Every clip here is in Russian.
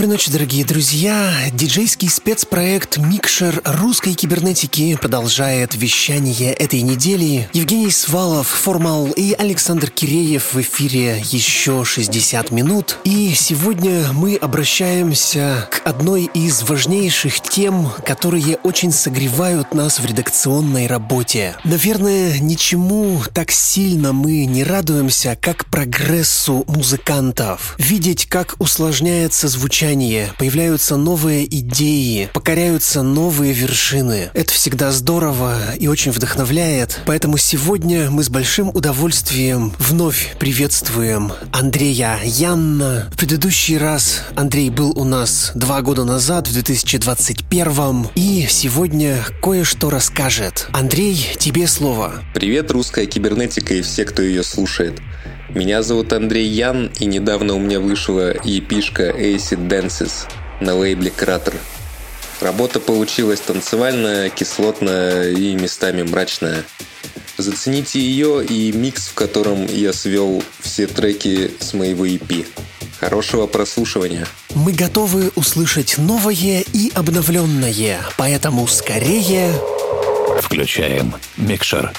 Доброй ночи, дорогие друзья! Диджейский спецпроект «Микшер русской кибернетики» продолжает вещание этой недели. Евгений Свалов, Формал и Александр Киреев в эфире еще 60 минут. И сегодня мы обращаемся к одной из важнейших тем, которые очень согревают нас в редакционной работе. Наверное, ничему так сильно мы не радуемся, как прогрессу музыкантов. Видеть, как усложняется звучание звучание, появляются новые идеи, покоряются новые вершины. Это всегда здорово и очень вдохновляет. Поэтому сегодня мы с большим удовольствием вновь приветствуем Андрея Янна. В предыдущий раз Андрей был у нас два года назад, в 2021, и сегодня кое-что расскажет. Андрей, тебе слово. Привет, русская кибернетика и все, кто ее слушает. Меня зовут Андрей Ян, и недавно у меня вышла епишка Acid Dances на лейбле Кратер. Работа получилась танцевальная, кислотная и местами мрачная. Зацените ее и микс, в котором я свел все треки с моего EP. Хорошего прослушивания. Мы готовы услышать новое и обновленное, поэтому скорее... Включаем микшер.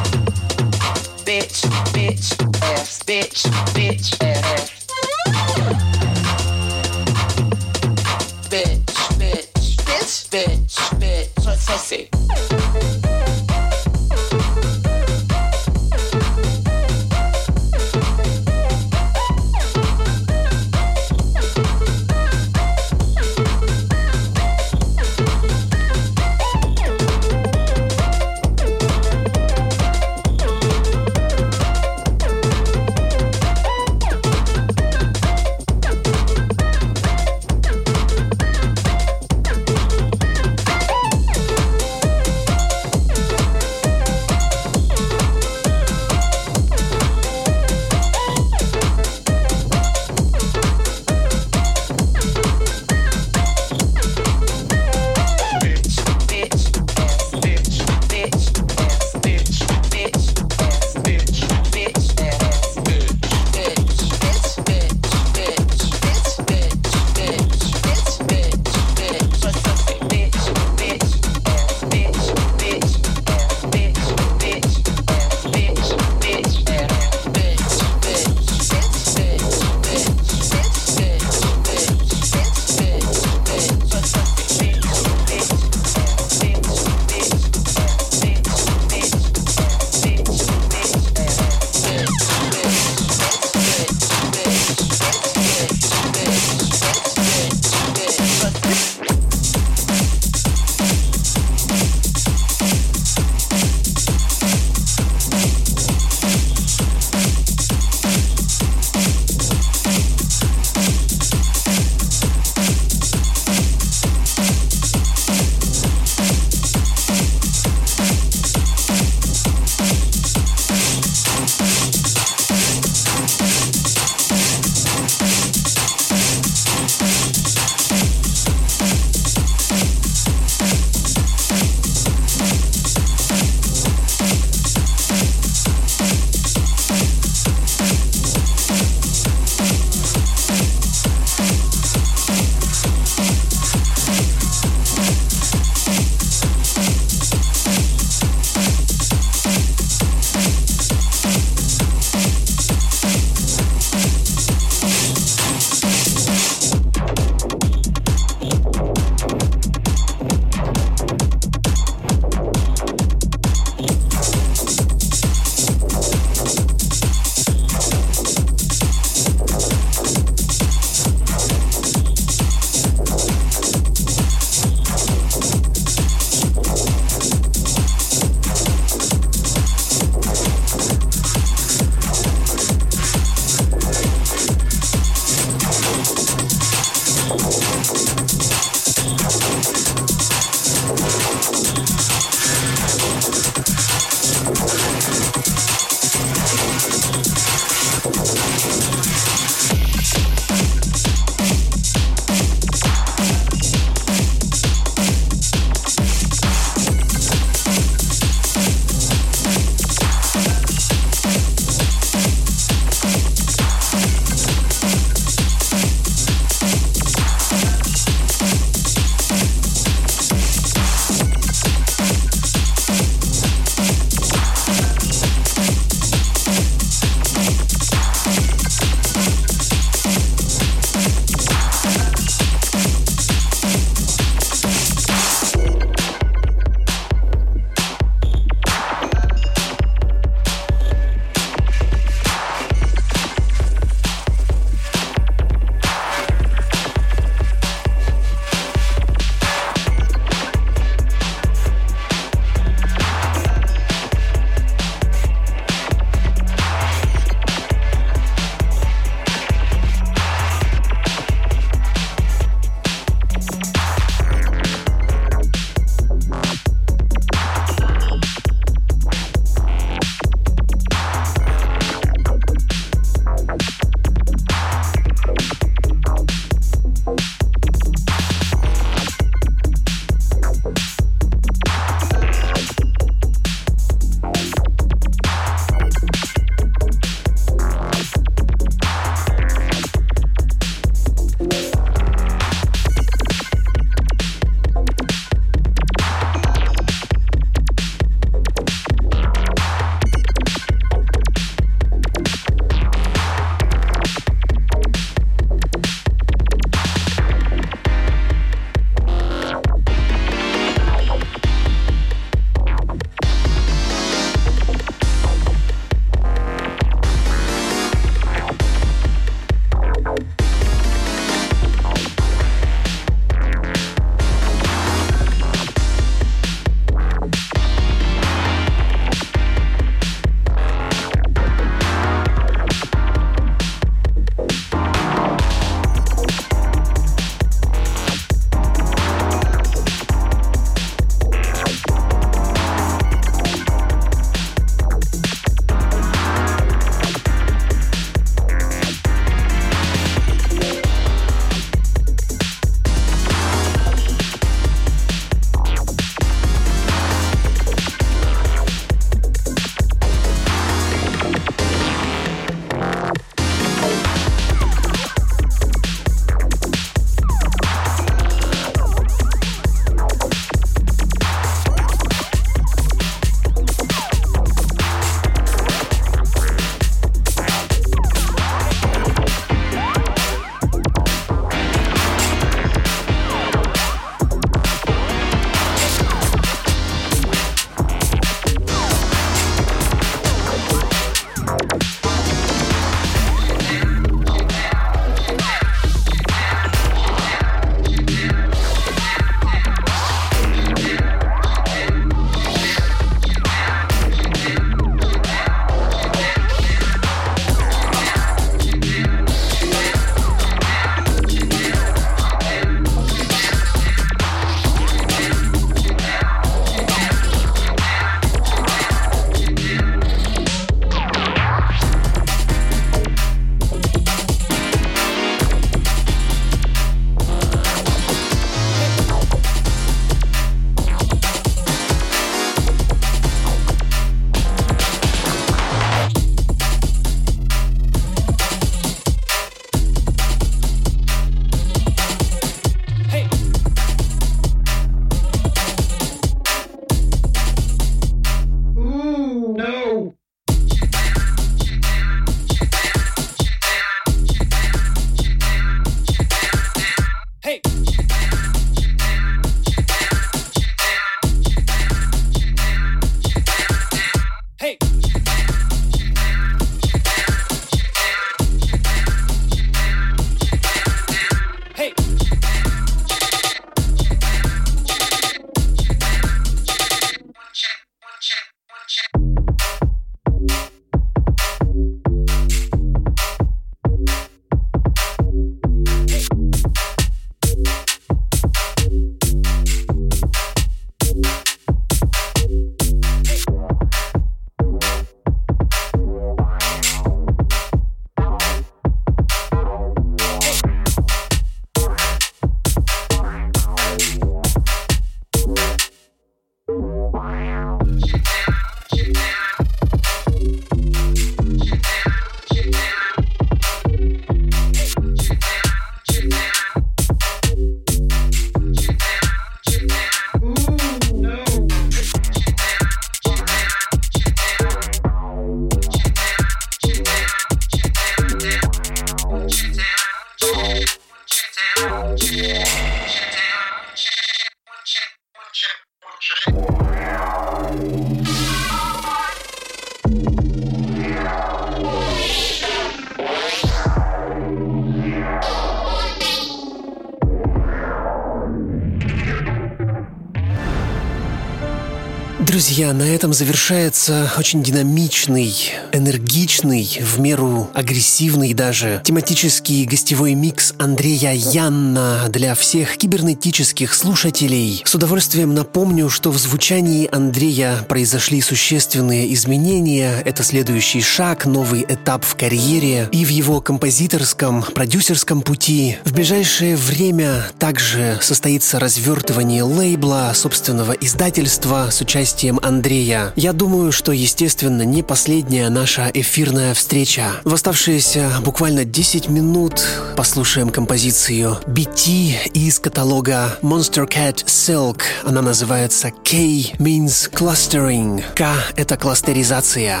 Друзья, на этом завершается очень динамичный, энергичный, в меру агрессивный даже тематический гостевой микс Андрея Янна для всех кибернетических слушателей. С удовольствием напомню, что в звучании Андрея произошли существенные изменения. Это следующий шаг, новый этап в карьере и в его композиторском, продюсерском пути. В ближайшее время также состоится развертывание лейбла, собственного издательства с участием Андрея. Я думаю, что, естественно, не последняя наша эфирная встреча. В оставшиеся буквально 10 минут послушаем композицию BT из каталога Monster Cat Silk. Она называется K means clustering. K — это кластеризация.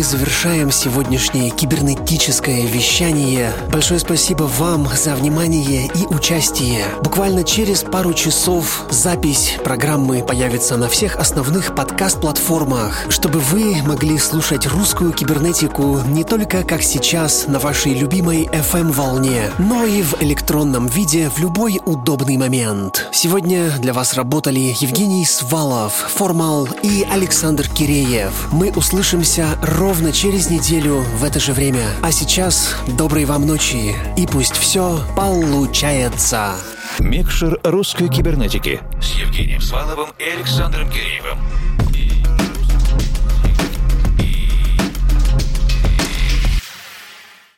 Мы завершаем сегодняшнее кибернетическое вещание. Большое спасибо вам за внимание и участие. Буквально через пару часов запись программы появится на всех основных подкаст-платформах, чтобы вы могли слушать русскую кибернетику не только как сейчас на вашей любимой FM-волне, но и в электронном виде в любой удобный момент. Сегодня для вас работали Евгений Свалов, Формал и Александр Киреев. Мы услышимся ровно через неделю в это же время. А сейчас доброй вам ночи и пусть все получается. Микшер русской кибернетики с Евгением Сваловым и Александром Киреевым.